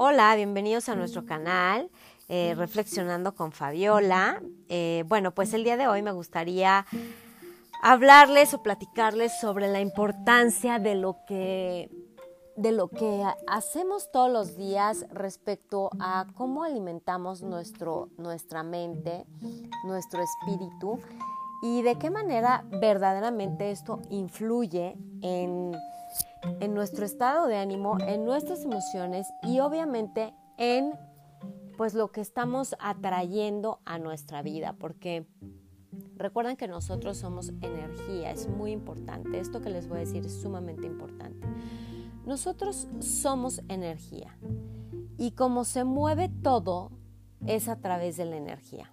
Hola, bienvenidos a nuestro canal eh, Reflexionando con Fabiola. Eh, bueno, pues el día de hoy me gustaría hablarles o platicarles sobre la importancia de lo que de lo que hacemos todos los días respecto a cómo alimentamos nuestro, nuestra mente, nuestro espíritu y de qué manera verdaderamente esto influye en en nuestro estado de ánimo, en nuestras emociones y obviamente en pues lo que estamos atrayendo a nuestra vida, porque recuerden que nosotros somos energía, es muy importante, esto que les voy a decir es sumamente importante. Nosotros somos energía y como se mueve todo es a través de la energía.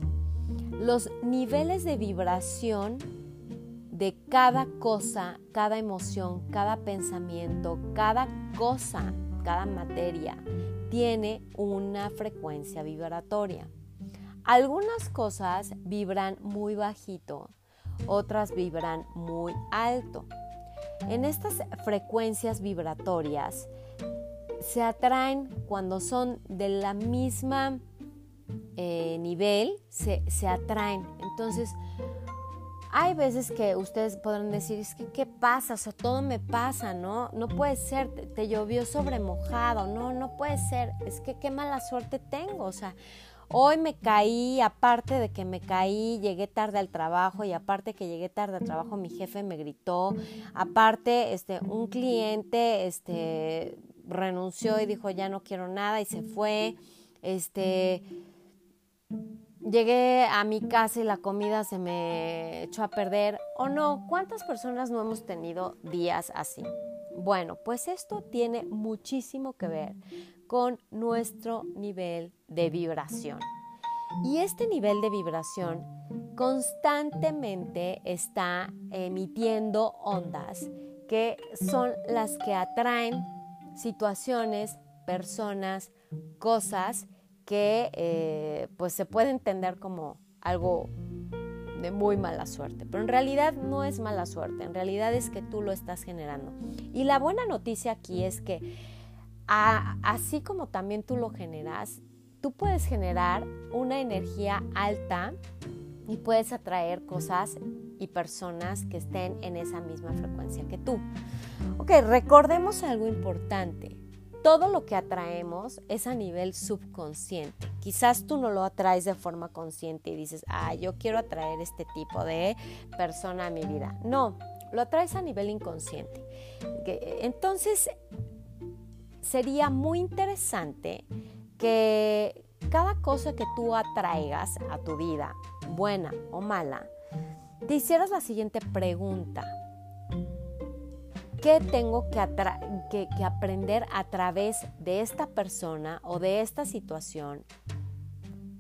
Los niveles de vibración de cada cosa, cada emoción, cada pensamiento, cada cosa, cada materia tiene una frecuencia vibratoria. Algunas cosas vibran muy bajito, otras vibran muy alto. En estas frecuencias vibratorias se atraen cuando son de la misma eh, nivel, se, se atraen. Entonces, hay veces que ustedes podrán decir, es que, ¿qué pasa? O sea, todo me pasa, ¿no? No puede ser, te, llovió sobre mojado, no, no puede ser, es que qué mala suerte tengo, o sea, hoy me caí, aparte de que me caí, llegué tarde al trabajo y aparte que llegué tarde al trabajo, mi jefe me gritó, aparte, este, un cliente, este, renunció y dijo, ya no quiero nada y se fue, este llegué a mi casa y la comida se me echó a perder o no. ¿Cuántas personas no hemos tenido días así? Bueno, pues esto tiene muchísimo que ver con nuestro nivel de vibración. Y este nivel de vibración constantemente está emitiendo ondas que son las que atraen situaciones, personas, cosas que eh, pues se puede entender como algo de muy mala suerte, pero en realidad no es mala suerte, en realidad es que tú lo estás generando. Y la buena noticia aquí es que así como también tú lo generas, tú puedes generar una energía alta y puedes atraer cosas y personas que estén en esa misma frecuencia que tú. Ok, recordemos algo importante todo lo que atraemos es a nivel subconsciente. Quizás tú no lo atraes de forma consciente y dices, ah, yo quiero atraer este tipo de persona a mi vida. No, lo atraes a nivel inconsciente. Entonces, sería muy interesante que cada cosa que tú atraigas a tu vida, buena o mala, te hicieras la siguiente pregunta. ¿Qué tengo que, aprender a través de esta persona o de esta situación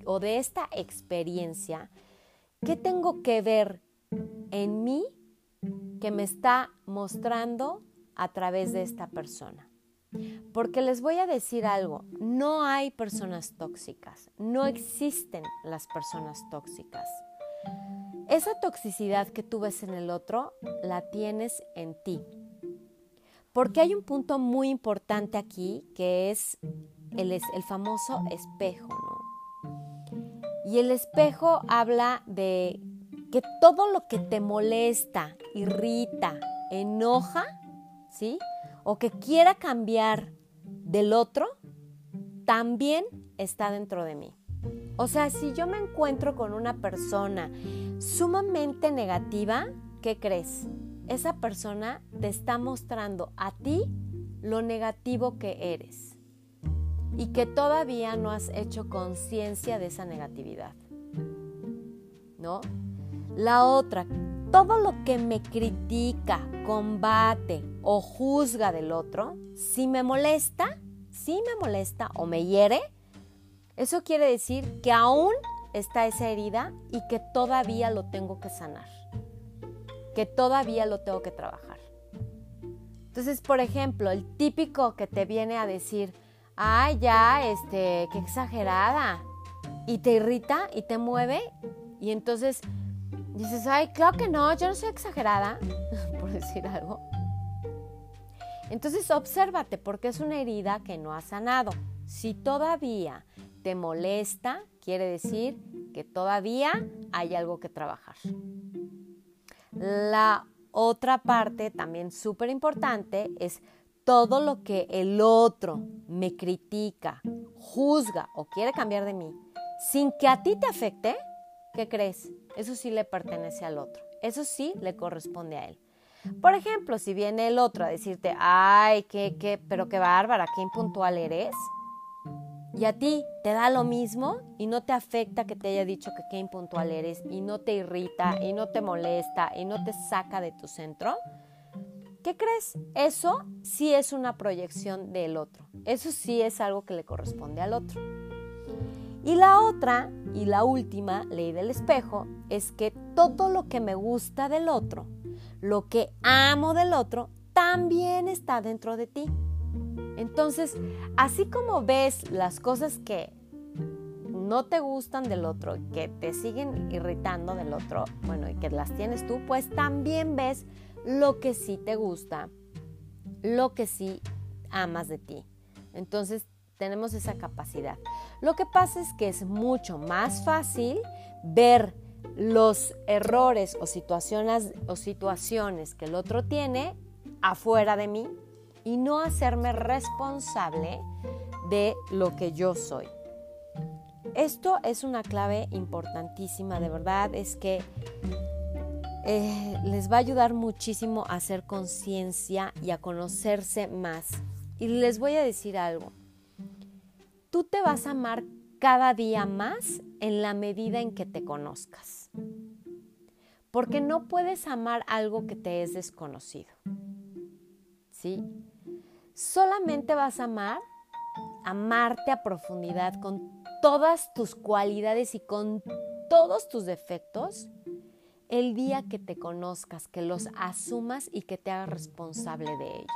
o de esta experiencia? ¿Qué tengo que ver en mí que me está mostrando a través de esta persona? Porque les voy a decir algo, no hay personas tóxicas, no existen las personas tóxicas. Esa toxicidad que tú ves en el otro, la tienes en ti. Porque hay un punto muy importante aquí que es el, famoso espejo, ¿no? Y el espejo habla de que todo lo que te molesta, irrita, enoja, ¿sí? O que quiera cambiar del otro, también está dentro de mí. O sea, si yo me encuentro con una persona sumamente negativa, ¿qué crees? Esa persona te está mostrando a ti lo negativo que eres y que todavía no has hecho conciencia de esa negatividad. ¿No? La otra, todo lo que me critica, combate o juzga del otro, si me molesta, si me molesta o me hiere, eso quiere decir que aún está esa herida y que todavía lo tengo que sanar que todavía lo tengo que trabajar. Entonces, por ejemplo, el típico que te viene a decir, ay, ya, este, qué exagerada, y te irrita y te mueve, y entonces dices, ay, claro que no, yo no soy exagerada, por decir algo. Entonces, obsérvate, porque es una herida que no ha sanado. Si todavía te molesta, quiere decir que todavía hay algo que trabajar. La otra parte también súper importante es todo lo que el otro me critica, juzga o quiere cambiar de mí, sin que a ti te afecte, ¿qué crees? Eso sí le pertenece al otro. Eso sí le corresponde a él. Por ejemplo, si viene el otro a decirte, ay, qué, qué, pero qué bárbara, qué impuntual eres, y a ti te da lo mismo y no te afecta que te haya dicho que qué impuntual eres y no te irrita y no te molesta y no te saca de tu centro, ¿qué crees? Eso sí es una proyección del otro. Eso sí es algo que le corresponde al otro. Y la otra y la última ley del espejo es que todo lo que me gusta del otro, lo que amo del otro, también está dentro de ti. Entonces, así como ves las cosas que no te gustan del otro, que te siguen irritando del otro, bueno, y que las tienes tú, pues también ves lo que sí te gusta, lo que sí amas de ti. Entonces, tenemos esa capacidad. Lo que pasa es que es mucho más fácil ver los errores o situaciones, o situaciones que el otro tiene afuera de mí y no hacerme responsable de lo que yo soy. Esto es una clave importantísima, de verdad, es que eh, les va a ayudar muchísimo a hacer conciencia y a conocerse más. Y les voy a decir algo, tú te vas a amar cada día más en la medida en que te conozcas. Porque no puedes amar algo que te es desconocido. ¿Sí? Solamente vas a amar, amarte a profundidad con todas tus cualidades y con todos tus defectos el día que te conozcas, que los asumas y que te hagas responsable de ellos.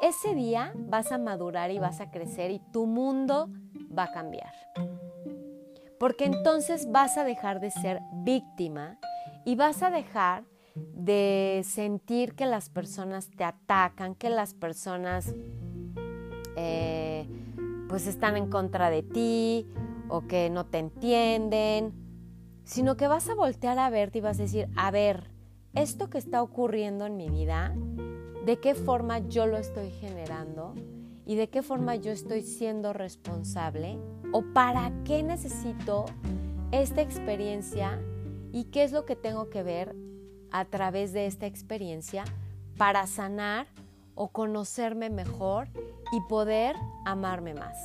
Ese día vas a madurar y vas a crecer y tu mundo va a cambiar. Porque entonces vas a dejar de ser víctima y vas a dejar de sentir que las personas te atacan, que las personas eh, pues están en contra de ti o que no te entienden, sino que vas a voltear a verte y vas a decir, a ver, esto que está ocurriendo en mi vida, ¿de qué forma yo lo estoy generando? ¿Y de qué forma yo estoy siendo responsable? ¿O para qué necesito esta experiencia? ¿Y qué es lo que tengo que ver a través de esta experiencia para sanar o conocerme mejor y poder amarme más.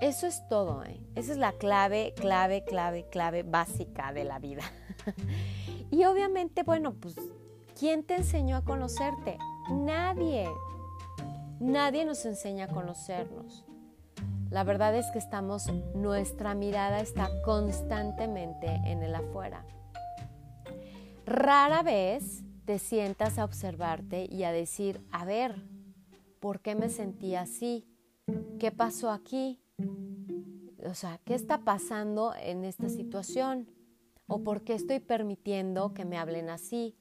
Eso es todo, ¿eh? esa es la clave, clave, clave, clave básica de la vida. y obviamente, bueno, pues, ¿quién te enseñó a conocerte? Nadie. Nadie nos enseña a conocernos. La verdad es que estamos, nuestra mirada está constantemente en el afuera. Rara vez te sientas a observarte y a decir, a ver, ¿por qué me sentí así? ¿Qué pasó aquí? O sea, ¿qué está pasando en esta situación? ¿O por qué estoy permitiendo que me hablen así?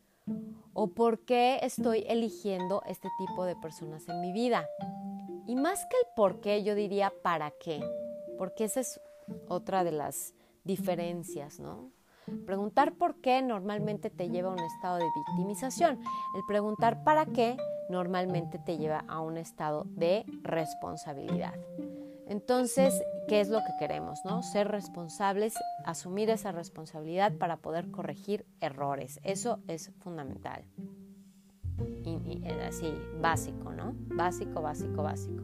¿O por qué estoy eligiendo este tipo de personas en mi vida? Y más que el por qué, yo diría para qué, porque esa es otra de las diferencias, ¿no? Preguntar por qué normalmente te lleva a un estado de victimización. El preguntar para qué normalmente te lleva a un estado de responsabilidad. Entonces, ¿qué es lo que queremos? No? Ser responsables, asumir esa responsabilidad para poder corregir errores. Eso es fundamental. Y, así, básico, ¿no? Básico, básico, básico.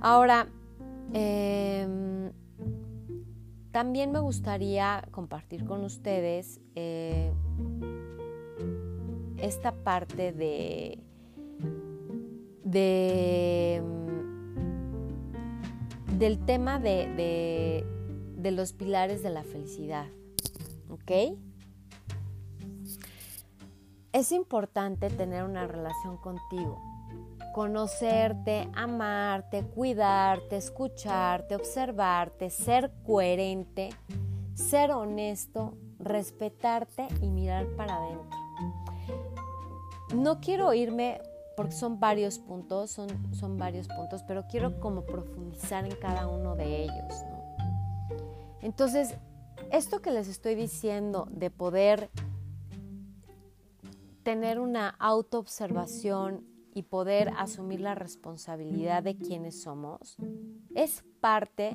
Ahora, eh, también me gustaría compartir con ustedes eh, esta parte de, mm, del tema de, de los pilares de la felicidad. ¿Ok? Es importante tener una relación contigo conocerte, amarte, cuidarte, escucharte, observarte, ser coherente, ser honesto, respetarte y mirar para adentro. No quiero irme porque son varios puntos, son, son varios puntos, pero quiero como profundizar en cada uno de ellos, Entonces, esto que les estoy diciendo de poder tener una autoobservación y poder asumir la responsabilidad de quienes somos, es parte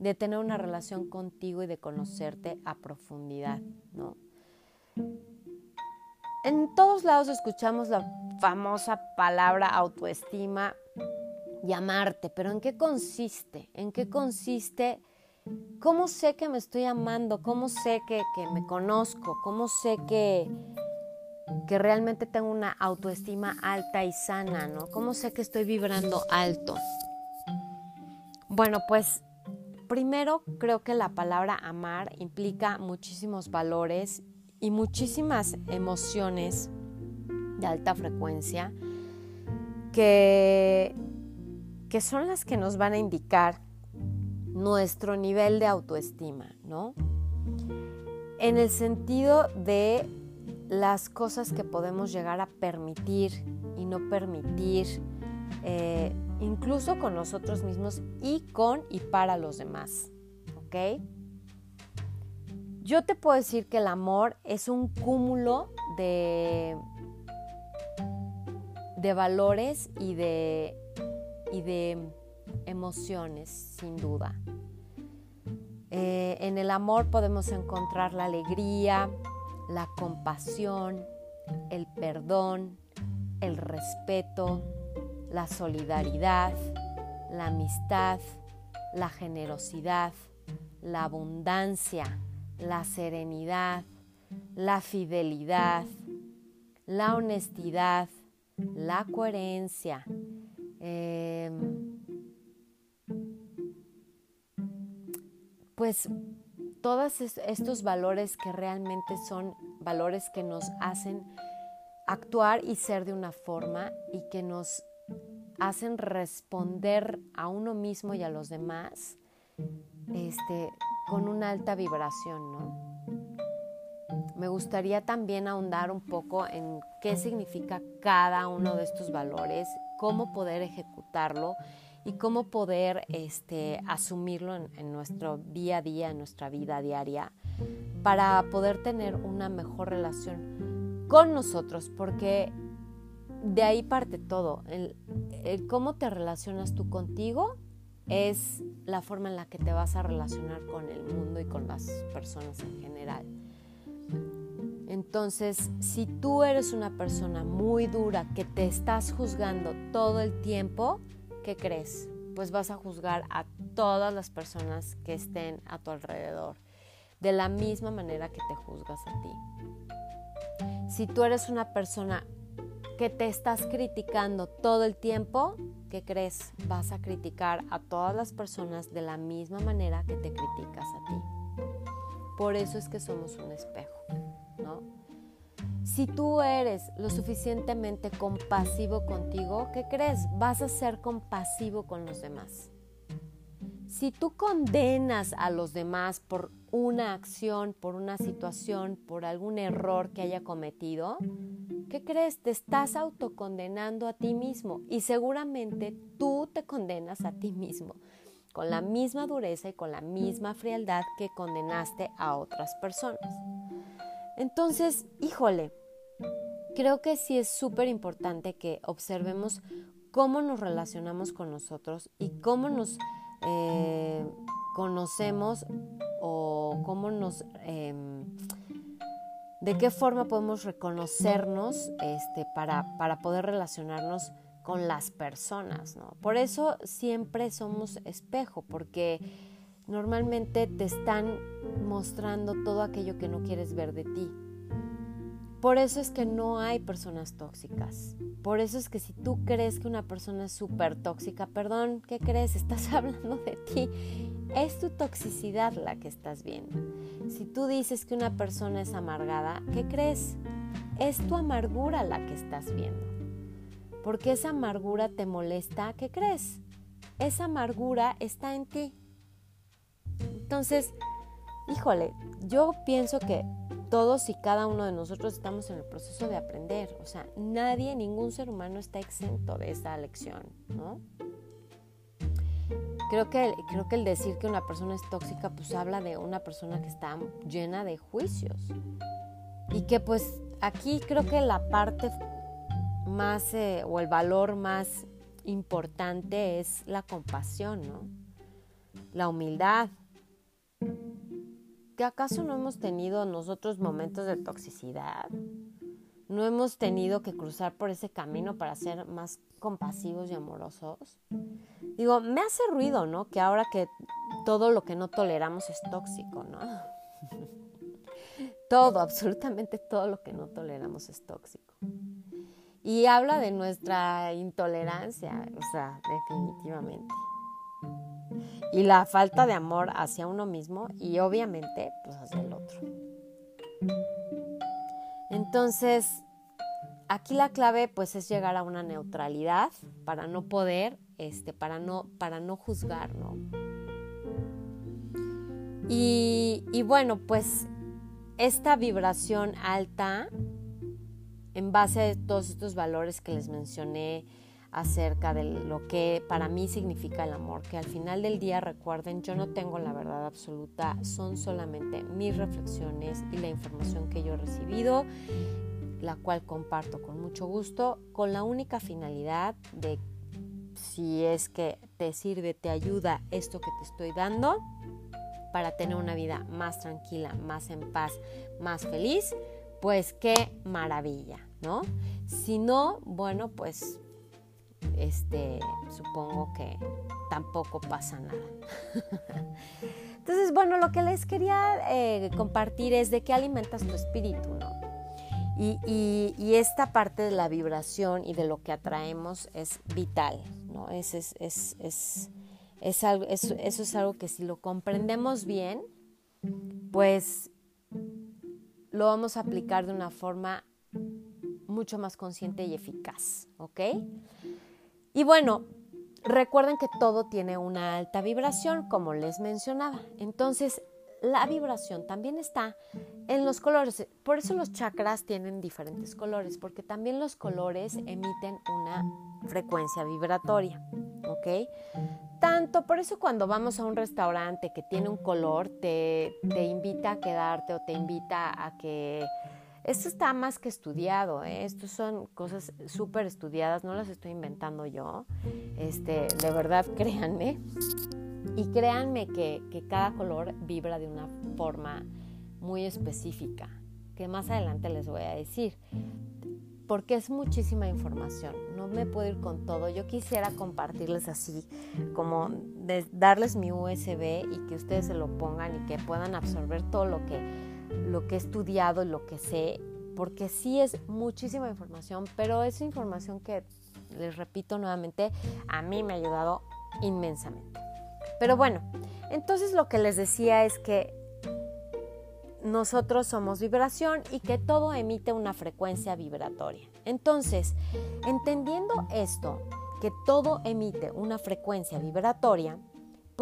de tener una relación contigo y de conocerte a profundidad, ¿no? En todos lados escuchamos la famosa palabra autoestima y amarte, pero ¿en qué consiste? ¿En qué consiste? ¿Cómo sé que me estoy amando? ¿Cómo sé que, que me conozco? ¿Cómo sé que, que realmente tengo una autoestima alta y sana? ¿no? ¿Cómo sé que estoy vibrando alto? Bueno, pues primero creo que la palabra amar implica muchísimos valores y muchísimas emociones de alta frecuencia que, que son las que nos van a indicar nuestro nivel de autoestima, ¿no? En el sentido de las cosas que podemos llegar a permitir y no permitir, eh, incluso con nosotros mismos y con y para los demás, ¿ok? Yo te puedo decir que el amor es un cúmulo de, de valores y de, y de emociones, sin duda. Eh, en el amor podemos encontrar la alegría, la compasión, el perdón, el respeto, la solidaridad, la amistad, la generosidad, la abundancia, la serenidad, la fidelidad, la honestidad, la coherencia. Em, pues todos estos valores que realmente son valores que nos hacen actuar y ser de una forma y que nos hacen responder a uno mismo y a los demás este, con una alta vibración, ¿no? Me gustaría también ahondar un poco en qué significa cada uno de estos valores, cómo poder ejecutarlo y cómo poder este, asumirlo en, nuestro día a día, en nuestra vida diaria, para poder tener una mejor relación con nosotros, porque de ahí parte todo. Cómo te relacionas tú contigo es la forma en la que te vas a relacionar con el mundo y con las personas en general. Entonces, si tú eres una persona muy dura que te estás juzgando todo el tiempo, ¿qué crees? Pues vas a juzgar a todas las personas que estén a tu alrededor, de la misma manera que te juzgas a ti. Si tú eres una persona que te estás criticando todo el tiempo, ¿qué crees? Vas a criticar a todas las personas de la misma manera que te criticas a ti. Por eso es que somos un espejo. Si tú eres lo suficientemente compasivo contigo, ¿qué crees? Vas a ser compasivo con los demás. Si tú condenas a los demás por una acción, por una situación, por algún error que haya cometido, ¿qué crees? Te estás autocondenando a ti mismo y seguramente tú te condenas a ti mismo con la misma dureza y con la misma frialdad que condenaste a otras personas. Entonces, híjole, creo que sí es súper importante que observemos cómo nos relacionamos con nosotros y cómo nos eh, conocemos o cómo nos... Em, de qué forma podemos reconocernos este, para, para poder relacionarnos con las personas, ¿no? Por eso siempre somos espejo, porque normalmente te están mostrando todo aquello que no quieres ver de ti. Por eso es que no hay personas tóxicas. Por eso es que si tú crees que una persona es súper tóxica, perdón, ¿qué crees? Estás hablando de ti. Es tu toxicidad la que estás viendo. Si tú dices que una persona es amargada, ¿qué crees? Es tu amargura la que estás viendo. Porque esa amargura te molesta, ¿qué crees? Esa amargura está en ti. Entonces, híjole, yo pienso que todos y cada uno de nosotros estamos en el proceso de aprender. O sea, nadie, ningún ser humano está exento de esa lección, ¿no? Creo que, creo que el decir que una persona es tóxica, pues habla de una persona que está llena de juicios. Y que pues aquí creo que la parte más eh, o el valor más importante es la compasión, ¿no? La humildad. ¿Que acaso no hemos tenido nosotros momentos de toxicidad? ¿No hemos tenido que cruzar por ese camino para ser más compasivos y amorosos? Digo, me hace ruido, ¿no? Que ahora que todo lo que no toleramos es tóxico, ¿no? todo, absolutamente todo lo que no toleramos es tóxico. Y habla de nuestra intolerancia, o sea, definitivamente. Y la falta de amor hacia uno mismo y obviamente pues hacia el otro. Entonces, aquí la clave pues es llegar a una neutralidad para no poder, este, para no, para no juzgar, ¿no? Y, y bueno, pues esta vibración alta en base a todos estos valores que les mencioné acerca de lo que para mí significa el amor, que al final del día recuerden, yo no tengo la verdad absoluta, son solamente mis reflexiones y la información que yo he recibido, la cual comparto con mucho gusto, con la única finalidad de si es que te sirve, te ayuda esto que te estoy dando para tener una vida más tranquila, más en paz, más feliz, pues qué maravilla, ¿no? Si no, bueno, pues este, supongo que tampoco pasa nada. Entonces, bueno, lo que les quería eh, compartir es de qué alimentas tu espíritu, ¿no? Y, esta parte de la vibración y de lo que atraemos es vital, ¿no? Es, es, es, es algo, eso es algo que si lo comprendemos bien, pues lo vamos a aplicar de una forma mucho más consciente y eficaz, ¿ok? Y bueno, recuerden que todo tiene una alta vibración, como les mencionaba. Entonces, la vibración también está en los colores. Por eso los chakras tienen diferentes colores, porque también los colores emiten una frecuencia vibratoria, ¿ok? tanto, por eso cuando vamos a un restaurante que tiene un color, te, te invita a quedarte o te invita a que... Esto está más que estudiado, ¿eh? Estos son cosas súper estudiadas, no las estoy inventando yo. Este, de verdad, créanme. Y créanme que, que cada color vibra de una forma muy específica, que más adelante les voy a decir porque es muchísima información. No me puedo ir con todo. Yo quisiera compartirles así, como darles mi USB y que ustedes se lo pongan y que puedan absorber todo lo que, lo que he estudiado lo que sé, porque sí es muchísima información, pero es información que, les repito nuevamente, a mí me ha ayudado inmensamente. Pero bueno, entonces lo que les decía es que nosotros somos vibración y que todo emite una frecuencia vibratoria. Entonces, entendiendo esto, que todo emite una frecuencia vibratoria,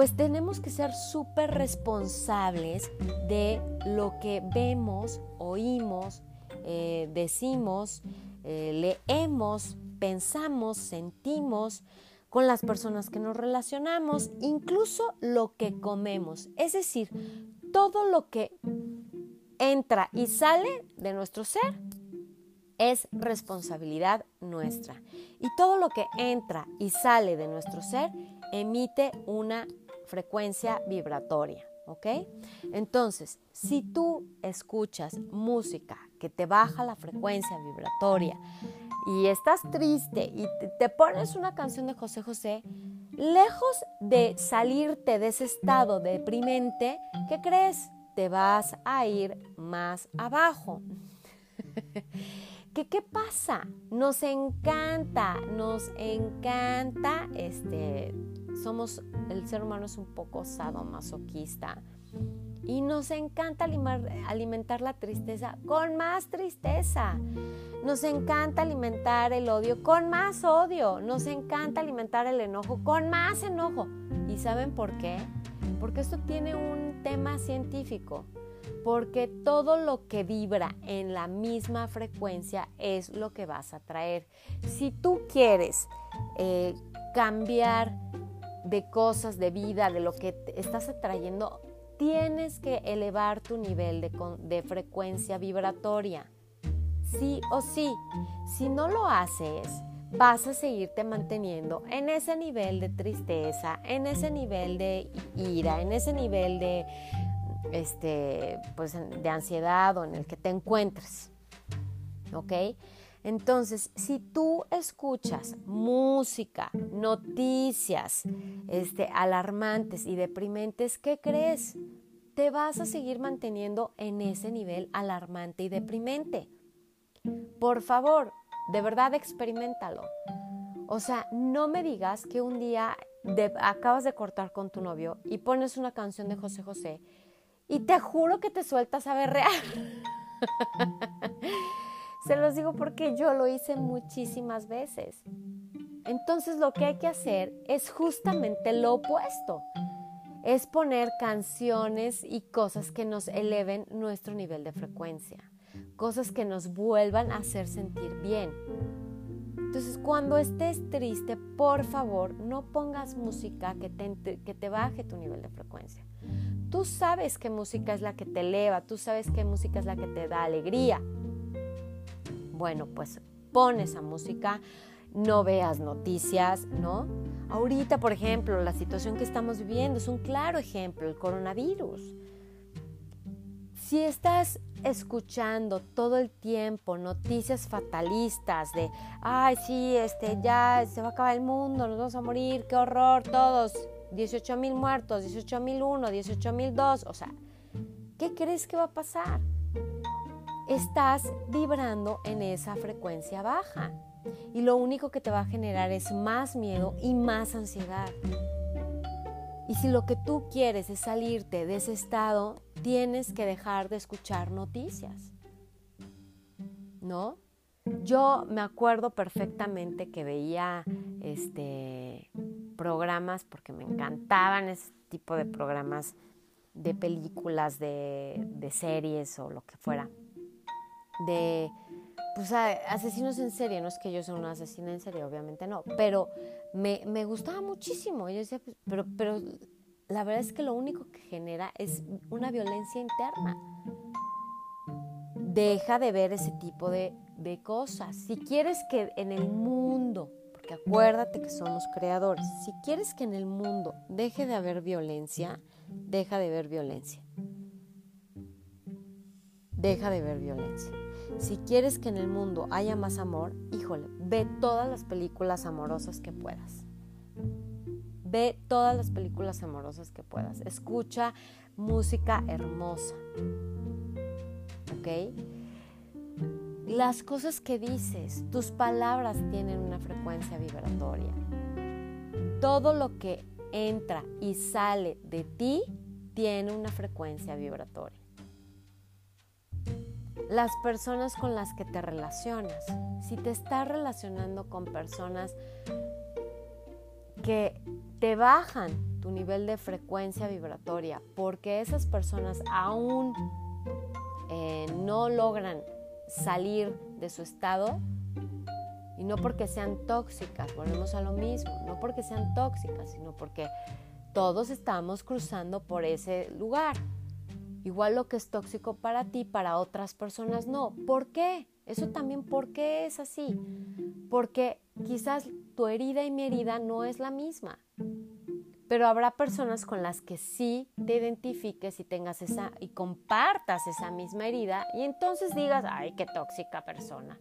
pues tenemos que ser súper responsables de lo que vemos, oímos, eh, decimos, eh, leemos, pensamos, sentimos con las personas que nos relacionamos, incluso lo que comemos. Es decir, todo lo que entra y sale de nuestro ser es responsabilidad nuestra. Y todo lo que entra y sale de nuestro ser emite una frecuencia vibratoria. ¿Ok? Entonces, si tú escuchas música que te baja la frecuencia vibratoria y estás triste y te pones una canción de José José, lejos de salirte de ese estado deprimente, ¿qué crees? te vas a ir más abajo. ¿Qué, ¿Qué pasa? Nos encanta, nos encanta, este, somos, el ser humano es un poco sadomasoquista y nos encanta alimentar la tristeza con más tristeza. Nos encanta alimentar el odio con más odio. Nos encanta alimentar el enojo con más enojo. ¿Y saben por qué? porque esto tiene un tema científico. porque todo lo que vibra en la misma frecuencia es lo que vas a traer. Si tú quieres eh, cambiar de cosas, de vida, de lo que estás atrayendo, tienes que elevar tu nivel de, de frecuencia vibratoria. Sí o sí. Si no lo haces, vas a seguirte manteniendo en ese nivel de tristeza, en ese nivel de ira, en ese nivel de, este, pues, de ansiedad o en el que te encuentres. ¿Ok? Entonces, si tú escuchas música, noticias este, alarmantes y deprimentes, ¿qué crees? Te vas a seguir manteniendo en ese nivel alarmante y deprimente. Por favor, de verdad experimentalo. O sea, no me digas que un día acabas de cortar con tu novio y pones una canción de José José y te juro que te sueltas a berrear. Se los digo porque yo lo hice muchísimas veces. Entonces lo que hay que hacer es justamente lo opuesto. Es poner canciones y cosas que nos eleven nuestro nivel de frecuencia. Cosas que nos vuelvan a hacer sentir bien. Entonces cuando estés triste, por favor, no pongas música que te, que te baje tu nivel de frecuencia. Tú sabes qué música es la que te eleva, tú sabes qué música es la que te da alegría. Bueno, pues pon esa música, no veas noticias, ¿no? Ahorita, por ejemplo, la situación que estamos viviendo es un claro ejemplo, el coronavirus. Si estás escuchando todo el tiempo noticias fatalistas de, ay, sí, este, ya se va a acabar el mundo, nos vamos a morir, qué horror, todos, 18 mil muertos, 18 mil uno, 18 mil dos, o sea, ¿qué crees que va a pasar? Estás vibrando en esa frecuencia baja. Y lo único que te va a generar es más miedo y más ansiedad. Y si lo que tú quieres es salirte de ese estado, tienes que dejar de escuchar noticias. ¿No? Yo me acuerdo perfectamente que veía este programas porque me encantaban ese tipo de programas de películas, de, de series o lo que fuera de pues, asesinos en serie. No es que yo sea una asesina en serie, obviamente no, pero me, me gustaba muchísimo. Yo decía, pues, pero, pero la verdad es que lo único que genera es una violencia interna. Deja de ver ese tipo de, de cosas. Si quieres que en el mundo, porque acuérdate que somos creadores, si quieres que en el mundo deje de haber violencia, deja de ver violencia. Deja de ver violencia. Si quieres que en el mundo haya más amor, híjole, ve todas las películas amorosas que puedas. Ve todas las películas amorosas que puedas. Escucha música hermosa. ¿Ok? Las cosas que dices, tus palabras tienen una frecuencia vibratoria. Todo lo que entra y sale de ti tiene una frecuencia vibratoria las personas con las que te relacionas. Si te estás relacionando con personas que te bajan tu nivel de frecuencia vibratoria porque esas personas aún eh, no logran salir de su estado y no porque sean tóxicas, volvemos a lo mismo, no porque sean tóxicas, sino porque todos estamos cruzando por ese lugar. Igual lo que es tóxico para ti, para otras personas no. ¿Por qué? Eso también, ¿por qué es así? Porque quizás tu herida y mi herida no es la misma. Pero habrá personas con las que sí te identifiques y tengas esa y compartas esa misma herida y entonces digas, ay, qué tóxica persona.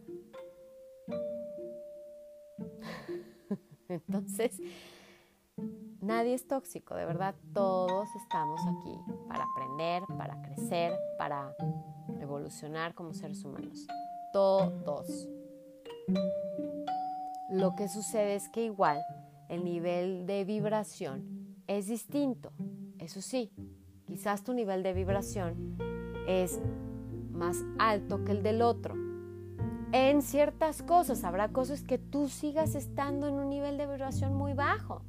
entonces, Nadie es tóxico, de verdad, todos estamos aquí para aprender, para crecer, para evolucionar como seres humanos. Todos. Lo que sucede es que igual el nivel de vibración es distinto. Eso sí, quizás tu nivel de vibración es más alto que el del otro. En ciertas cosas habrá cosas que tú sigas estando en un nivel de vibración muy bajo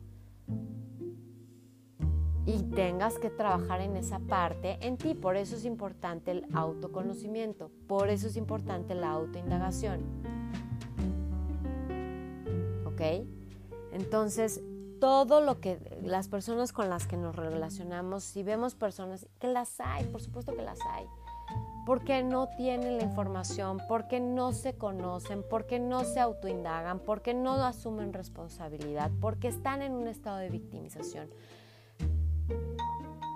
y tengas que trabajar en esa parte en ti. Por eso es importante el autoconocimiento, por eso es importante la autoindagación. ¿Ok? Entonces, todo lo que las personas con las que nos relacionamos, si vemos personas, que las hay, por supuesto que las hay, porque no tienen la información, porque no se conocen, porque no se autoindagan, porque no asumen responsabilidad, porque están en un estado de victimización.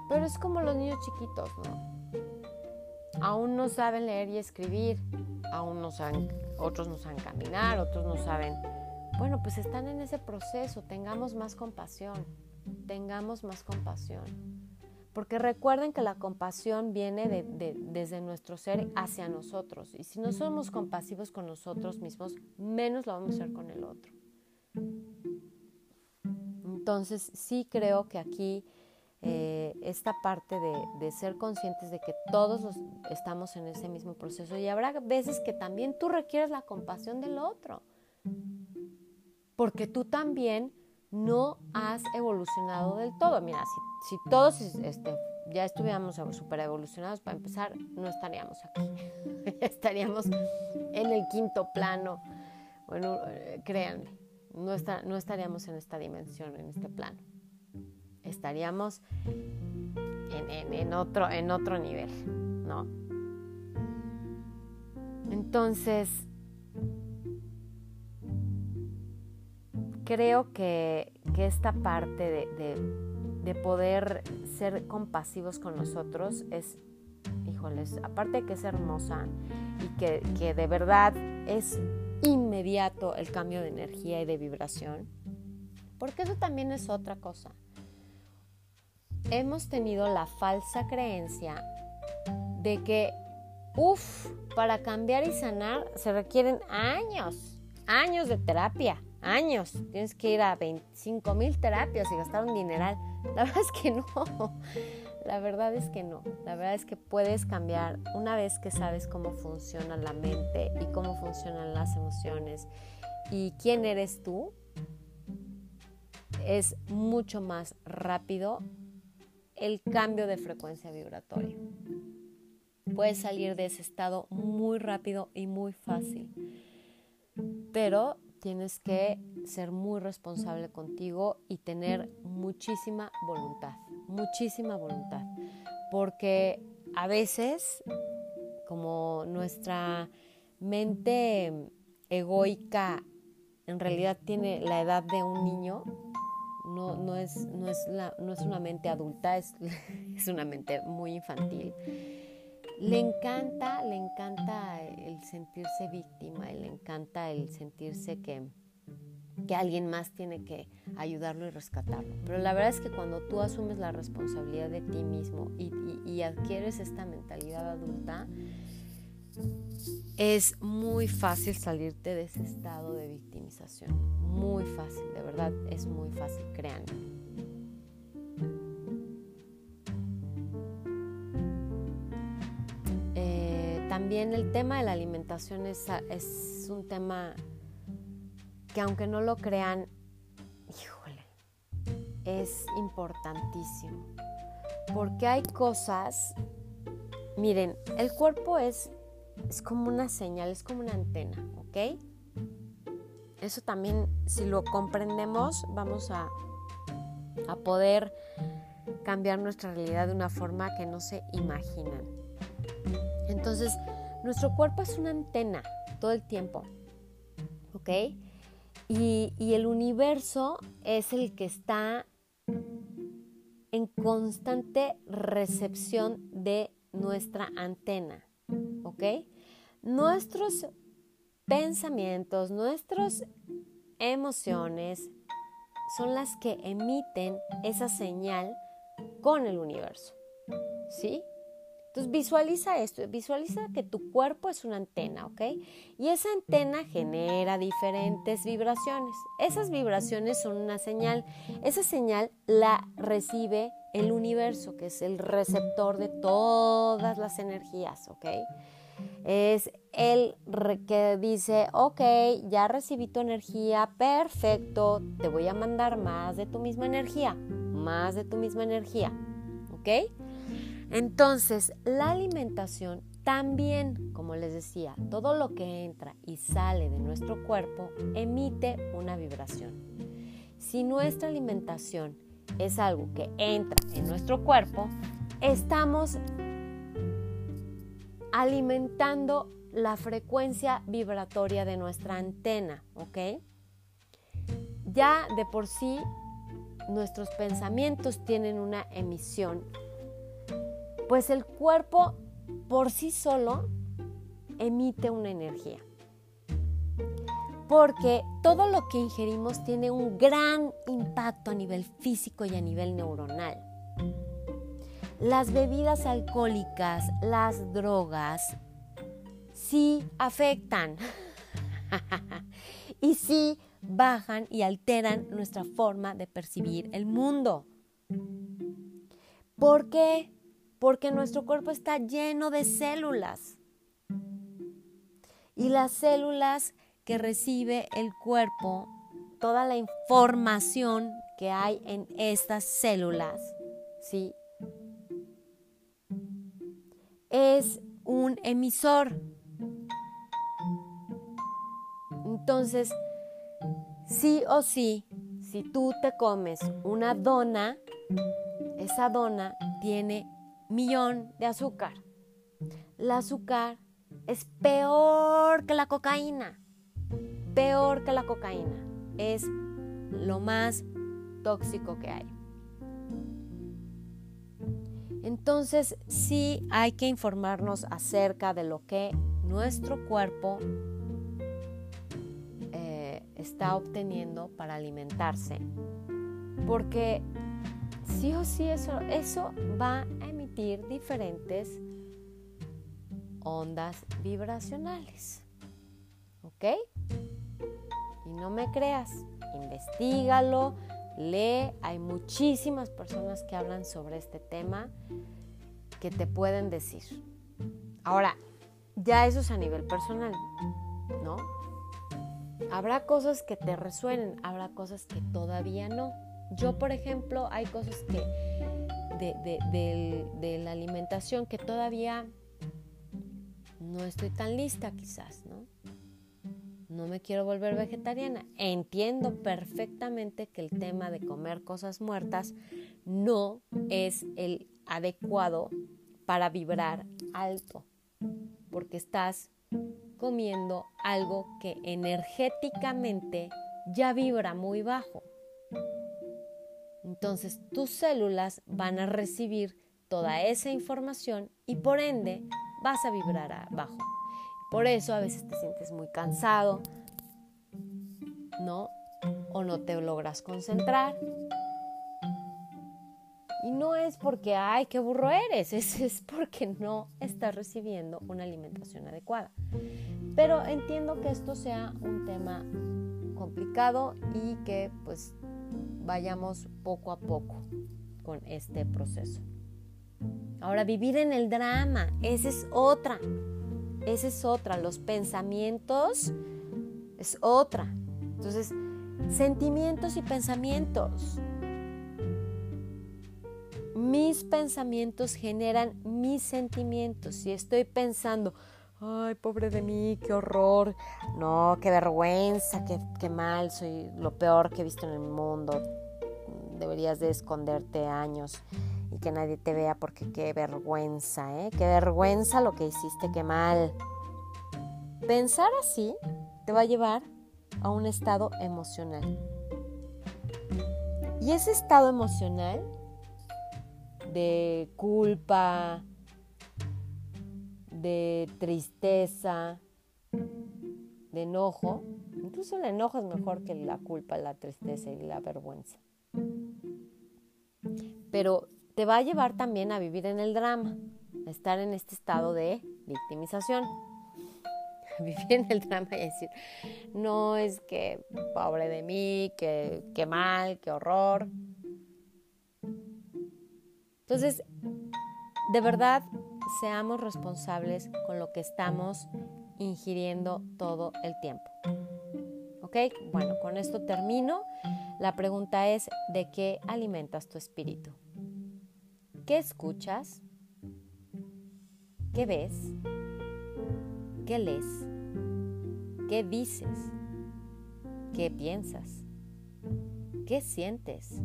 Pero es como los niños chiquitos, ¿no? Aún no saben leer y escribir, aún no saben, otros no saben caminar, otros no saben. Bueno, pues están en ese proceso, tengamos más compasión, tengamos más compasión. Porque recuerden que la compasión viene desde nuestro ser hacia nosotros. Y si no somos compasivos con nosotros mismos, menos lo vamos a hacer con el otro. Entonces sí creo que aquí eh, esta parte de, ser conscientes de que todos estamos en ese mismo proceso y habrá veces que también tú requieres la compasión del otro, porque tú también no has evolucionado del todo. Mira, si, todos este, ya estuviéramos super evolucionados, para empezar, no estaríamos aquí, estaríamos en el quinto plano. Bueno, eh, créanme, no, no estaríamos en esta dimensión, en este plano estaríamos en, otro, en otro nivel, ¿no? Entonces, creo que, esta parte de, poder ser compasivos con nosotros es, híjoles, aparte de que es hermosa y que, que de verdad es inmediato el cambio de energía y de vibración, porque eso también es otra cosa hemos tenido la falsa creencia de que, uff, para cambiar y sanar se requieren años, años de terapia, años. Tienes que ir a 25 mil terapias y gastar un dineral. La verdad es que no. La verdad es que no. La verdad es que puedes cambiar una vez que sabes cómo funciona la mente y cómo funcionan las emociones y quién eres tú. Es mucho más rápido el cambio de frecuencia vibratoria. Puedes salir de ese estado muy rápido y muy fácil, pero tienes que ser muy responsable contigo y tener muchísima voluntad, muchísima voluntad, porque a veces, como nuestra mente egoica en realidad tiene la edad de un niño, no, no, es, no, es, no es una mente adulta, es, es una mente muy infantil. Le encanta, le encanta el sentirse víctima, le encanta el sentirse que, que alguien más tiene que ayudarlo y rescatarlo. Pero la verdad es que cuando tú asumes la responsabilidad de ti mismo y, y adquieres esta mentalidad adulta, es muy fácil salirte de ese estado de victimización. Muy fácil, de verdad, es muy fácil, créanme. Eh, también el tema de la alimentación es, es un tema que aunque no lo crean, híjole, es importantísimo. Porque hay cosas, miren, el cuerpo es es como una señal, es como una antena, ¿ok? Eso también, si lo comprendemos, vamos a, a poder cambiar nuestra realidad de una forma que no se imaginan. Entonces, nuestro cuerpo es una antena todo el tiempo, ¿ok? Y, y, el universo es el que está en constante recepción de nuestra antena. ¿Ok? Nuestros pensamientos, nuestras emociones son las que emiten esa señal con el universo, ¿sí? Entonces visualiza esto, visualiza que tu cuerpo es una antena, ¿ok? Y esa antena genera diferentes vibraciones. Esas vibraciones son una señal. Esa señal la recibe el universo, que es el receptor de todas las energías, ¿ok? Es el que dice, ok, ya recibí tu energía, perfecto, te voy a mandar más de tu misma energía, más de tu misma energía. ¿Ok? Entonces, la alimentación también, como les decía, todo lo que entra y sale de nuestro cuerpo emite una vibración. Si nuestra alimentación es algo que entra en nuestro cuerpo, estamos alimentando la frecuencia vibratoria de nuestra antena, ¿ok? Ya de por sí nuestros pensamientos tienen una emisión, pues el cuerpo por sí solo emite una energía. Porque todo lo que ingerimos tiene un gran impacto a nivel físico y a nivel neuronal. Las bebidas alcohólicas, las drogas, sí afectan y sí bajan y alteran nuestra forma de percibir el mundo. ¿Por qué? Porque nuestro cuerpo está lleno de células. Y las células que recibe el cuerpo, toda la información que hay en estas células, ¿sí? Es un emisor. Entonces, sí o sí, si tú te comes una dona, esa dona tiene millón de azúcar. El azúcar es peor que la cocaína. Peor que la cocaína. Es lo más tóxico que hay. Entonces sí hay que informarnos acerca de lo que nuestro cuerpo eh, está obteniendo para alimentarse. Porque sí o sí eso, eso va a diferentes ondas vibracionales. ¿Ok? Y no me creas, investigalo, lee, hay muchísimas personas que hablan sobre este tema que te pueden decir. Ahora, ya eso es a nivel personal, ¿no? Habrá cosas que te resuenen, habrá cosas que todavía no. Yo, por ejemplo, hay cosas que de, la alimentación que todavía no estoy tan lista quizás, ¿no? No me quiero volver vegetariana. Entiendo perfectamente que el tema de comer cosas muertas no es el adecuado para vibrar alto, porque estás comiendo algo que energéticamente ya vibra muy bajo. Entonces tus células van a recibir toda esa información y por ende vas a vibrar abajo. Por eso a veces te sientes muy cansado, ¿no? O no te logras concentrar. Y no es porque, ay, qué burro eres, es, es porque no estás recibiendo una alimentación adecuada. Pero entiendo que esto sea un tema complicado y que pues vayamos poco a poco con este proceso. Ahora, vivir en el drama, esa es otra. Esa es otra. Los pensamientos es otra. Entonces, sentimientos y pensamientos. Mis pensamientos generan mis sentimientos. Si estoy pensando, ay, pobre de mí, qué horror, no, qué vergüenza, qué, qué, mal, soy lo peor que he visto en el mundo, deberías de esconderte años y que nadie te vea porque qué vergüenza, ¿eh? Qué vergüenza lo que hiciste, qué mal. Pensar así te va a llevar a un estado emocional. Y ese estado emocional de culpa, de tristeza, de enojo. Incluso el enojo es mejor que la culpa, la tristeza y la vergüenza. Pero te va a llevar también a vivir en el drama, a estar en este estado de victimización. Vivir en el drama y decir, no es que pobre de mí, que, que mal, qué horror. Entonces, de verdad, seamos responsables con lo que estamos ingiriendo todo el tiempo. ¿Ok? Bueno, con esto termino. La pregunta es, ¿de qué alimentas tu espíritu? ¿Qué escuchas? ¿Qué ves? ¿Qué lees? ¿Qué dices? ¿Qué piensas? ¿Qué sientes?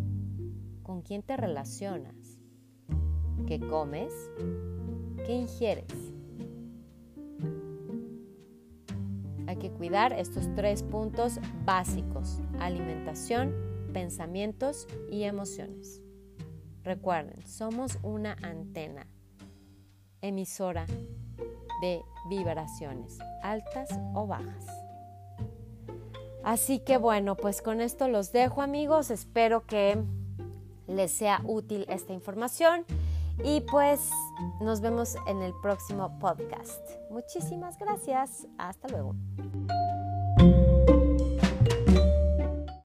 ¿Con quién te relacionas? ¿Qué comes? ¿Qué ingieres? Hay que cuidar estos tres puntos básicos, alimentación, pensamientos y emociones. Recuerden, somos una antena emisora de vibraciones, altas o bajas. Así que bueno, pues con esto los dejo amigos, espero que les sea útil esta información y pues nos vemos en el próximo podcast. Muchísimas gracias, hasta luego.